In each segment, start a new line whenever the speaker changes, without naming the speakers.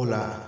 Hola,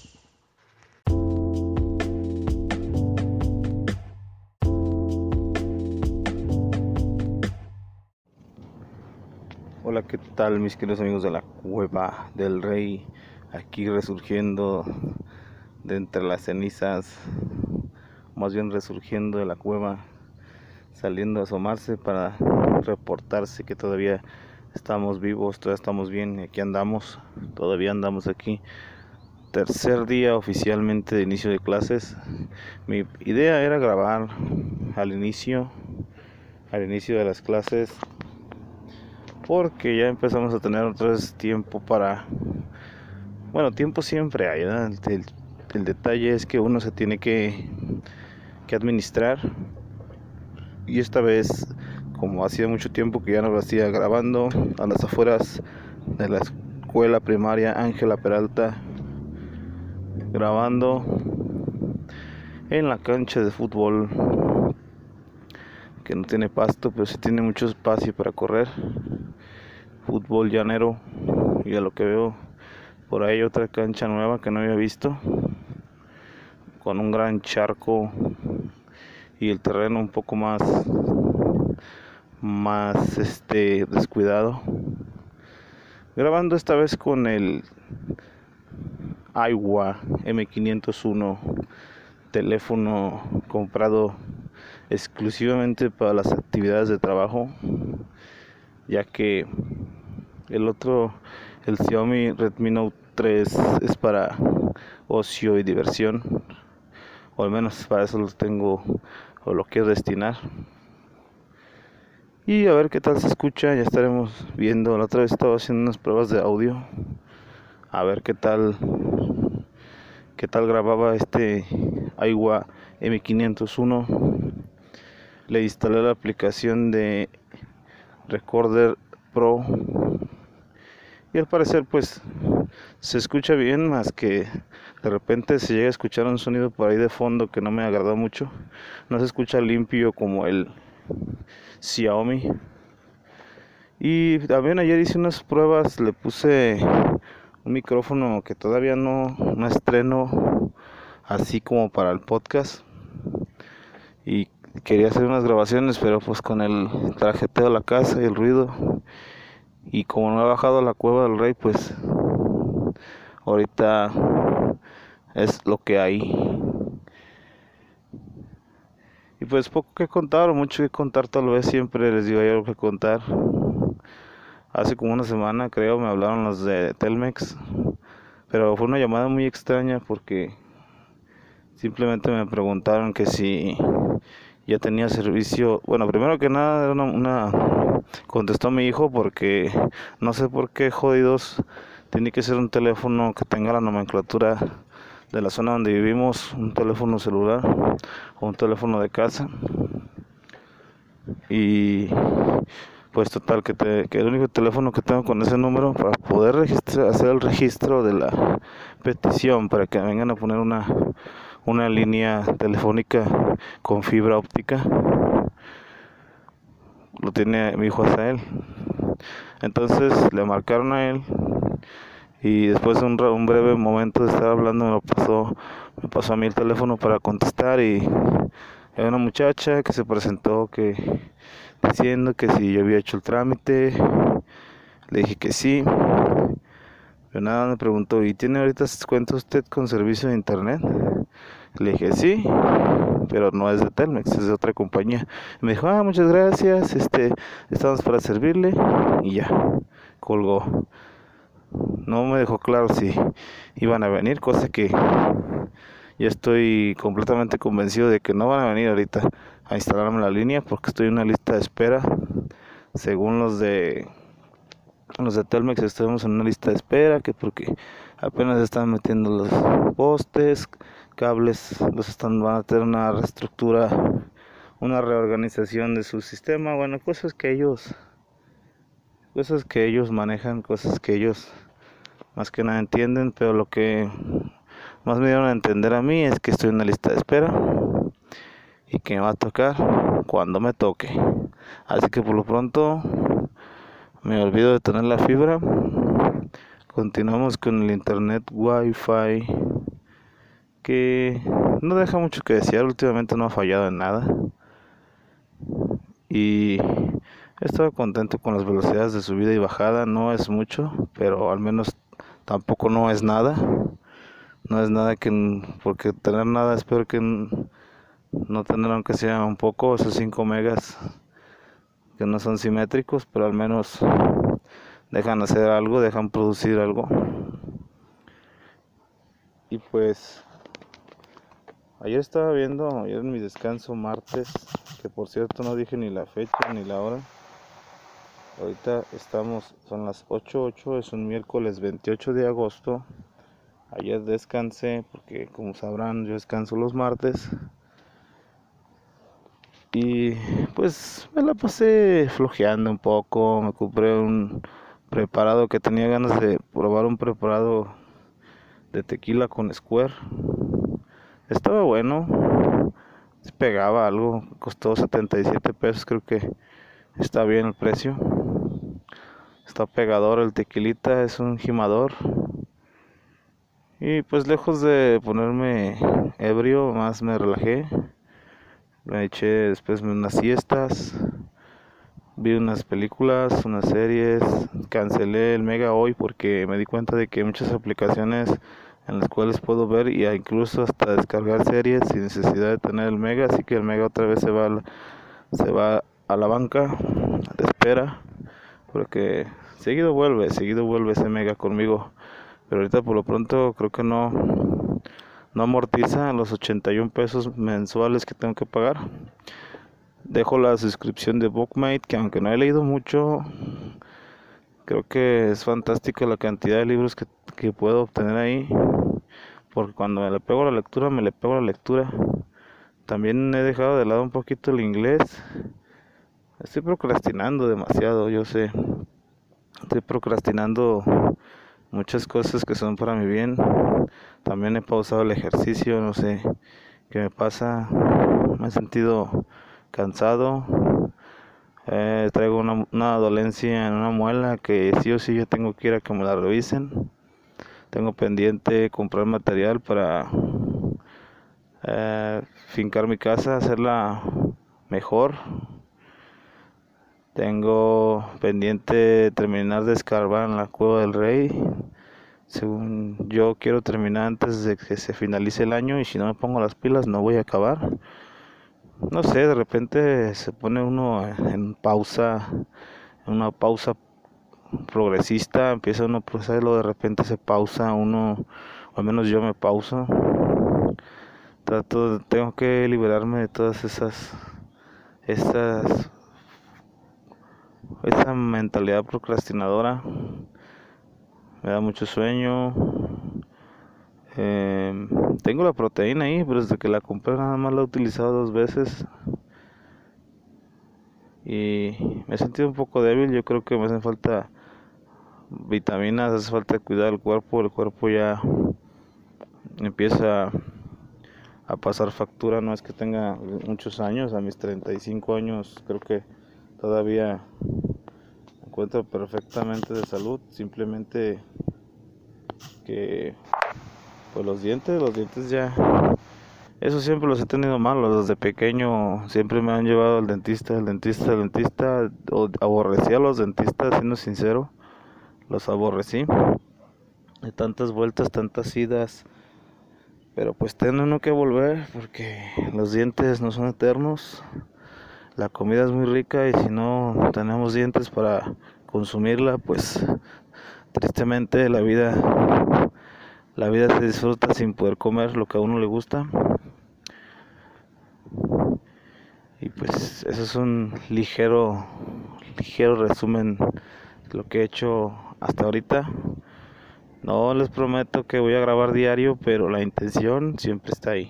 ¿Qué tal mis queridos amigos de la cueva del rey? Aquí resurgiendo de entre las cenizas, más bien resurgiendo de la cueva, saliendo a asomarse para reportarse que todavía estamos vivos, todavía estamos bien, aquí andamos, todavía andamos aquí. Tercer día oficialmente de inicio de clases. Mi idea era grabar al inicio, al inicio de las clases porque ya empezamos a tener otra tiempo para bueno tiempo siempre hay el, detalle es que uno se tiene que, que administrar. Y esta vez como hacía mucho tiempo que ya no lo hacía grabando a las afueras de la escuela primaria Ángela Peralta grabando en la cancha de fútbol que no tiene pasto pero sí tiene mucho espacio para correr fútbol llanero. Y a lo que veo por ahí otra cancha nueva que no había visto. Con un gran charco y el terreno un poco más más este descuidado. Grabando esta vez con el Aiwa M501 teléfono comprado exclusivamente para las actividades de trabajo ya que el otro, el Xiaomi Redmi Note 3 es para ocio y diversión, o al menos para eso lo tengo o lo quiero destinar. Y a ver qué tal se escucha, ya estaremos viendo. La otra vez estaba haciendo unas pruebas de audio, a ver qué tal, qué tal grababa este Aiwa M501. Le instalé la aplicación de Recorder Pro y al parecer pues se escucha bien más que de repente se llega a escuchar un sonido por ahí de fondo que no me agradó mucho. No se escucha limpio como el Xiaomi. Y también ayer hice unas pruebas le puse un micrófono que todavía no, no estreno así como para el podcast. Y quería hacer unas grabaciones pero pues con el trajeteo de la casa y el ruido y como no he bajado a la cueva del rey pues ahorita es lo que hay. Y pues poco que contar o mucho que contar tal vez siempre les digo hay algo que contar. Hace como una semana creo me hablaron los de Telmex pero fue una llamada muy extraña porque simplemente me preguntaron que si ya tenía servicio bueno primero que nada era una contestó mi hijo porque no sé por qué jodidos tiene que ser un teléfono que tenga la nomenclatura de la zona donde vivimos, un teléfono celular o un teléfono de casa. Y pues total que, te, que el único teléfono que tengo con ese número para poder registrar, hacer el registro de la petición para que vengan a poner una, una línea telefónica con fibra óptica lo tiene mi hijo hasta él. Entonces le marcaron a él y después de un, un, breve momento de estar hablando me lo pasó, me pasó a mí el teléfono para contestar y era una muchacha que se presentó que diciendo que si yo había hecho el trámite, le dije que sí. Pero nada me preguntó, ¿y tiene ahorita cuenta usted con servicio de internet? Le dije, sí, pero no es de Telmex, es de otra compañía. Me dijo, ah, muchas gracias, este, estamos para servirle y ya, colgó. No me dejó claro si iban a venir, cosa que ya estoy completamente convencido de que no van a venir ahorita a instalarme la línea porque estoy en una lista de espera. Según los de los de Telmex estamos en una lista de espera que porque apenas están metiendo los postes, cables, los están van a tener una reestructura, una reorganización de su sistema, bueno, cosas que ellos cosas que ellos manejan, cosas que ellos más que nada entienden, pero lo que más me dieron a entender a mí es que estoy en una lista de espera y que me va a tocar cuando me toque. Así que por lo pronto me olvido de tener la fibra. Continuamos con el internet wifi que no deja mucho que desear, últimamente no ha fallado en nada. Y he estado contento con las velocidades de subida y bajada, no es mucho, pero al menos tampoco no es nada. No es nada que, porque tener nada, espero que no tener aunque sea un poco, esos 5 megas que no son simétricos, pero al menos dejan hacer algo, dejan producir algo. Y pues ayer estaba viendo, ayer en mi descanso martes, que por cierto no dije ni la fecha ni la hora. Ahorita estamos, son las 8.8, es un miércoles 28 de agosto. Ayer descansé porque como sabrán yo descanso los martes. Y pues me la pasé flojeando un poco, me compré un preparado que tenía ganas de probar un preparado de tequila con Square. Estaba bueno, pegaba algo, costó 77 pesos, creo que está bien el precio. Está pegador el tequilita, es un gimador. Y pues lejos de ponerme ebrio, más me relajé. Me eché después unas siestas, vi unas películas, unas series, cancelé el Mega hoy porque me di cuenta de que muchas aplicaciones en las cuales puedo ver y incluso hasta descargar series sin necesidad de tener el Mega, así que el Mega otra vez se va a la, se va a la banca de espera porque seguido vuelve, seguido vuelve ese Mega conmigo, pero ahorita por lo pronto creo que no no amortiza los 81 pesos mensuales que tengo que pagar. Dejo la suscripción de Bookmate, que aunque no he leído mucho, creo que es fantástica la cantidad de libros que, que puedo obtener ahí. Porque cuando me le pego la lectura, me le pego la lectura. También he dejado de lado un poquito el inglés. Estoy procrastinando demasiado, yo sé. Estoy procrastinando muchas cosas que son para mi bien. También he pausado el ejercicio, no sé qué me pasa. Me he sentido cansado. Eh, traigo una, una, dolencia en una muela que sí o sí yo tengo que ir a que me la revisen. Tengo pendiente comprar material para eh, fincar mi casa, hacerla mejor. Tengo pendiente terminar de escarbar en la cueva del rey. Según yo quiero terminar antes de que se finalice el año y si no me pongo las pilas no voy a acabar. No sé, de repente se pone uno en pausa, en una pausa progresista, empieza uno a procesarlo, de repente se pausa uno, o al menos yo me pauso. Trato, tengo que liberarme de todas esas, esas esa mentalidad procrastinadora me da mucho sueño. Eh, tengo la proteína ahí, pero desde que la compré nada más la he utilizado dos veces. Y me he sentido un poco débil, yo creo que me hacen falta vitaminas, hace falta cuidar el cuerpo, el cuerpo ya empieza a pasar factura, no es que tenga muchos años, a mis 35 años creo que todavía encuentro perfectamente de salud, simplemente que pues los dientes, los dientes ya eso siempre los he tenido malos desde pequeño, siempre me han llevado al dentista, el dentista, el dentista, aborrecí a los dentistas, siendo sincero, los aborrecí, de tantas vueltas, tantas idas, Pero pues tiene uno que volver porque los dientes no son eternos. La comida es muy rica y si no tenemos dientes para consumirla, pues tristemente la vida la vida se disfruta sin poder comer lo que a uno le gusta. Y pues eso es un ligero ligero resumen de lo que he hecho hasta ahorita. No les prometo que voy a grabar diario, pero la intención siempre está ahí.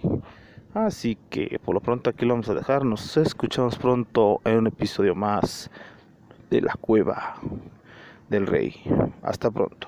Así que por lo pronto aquí lo vamos a dejar. Nos escuchamos pronto en un episodio más de La Cueva del Rey. Hasta pronto.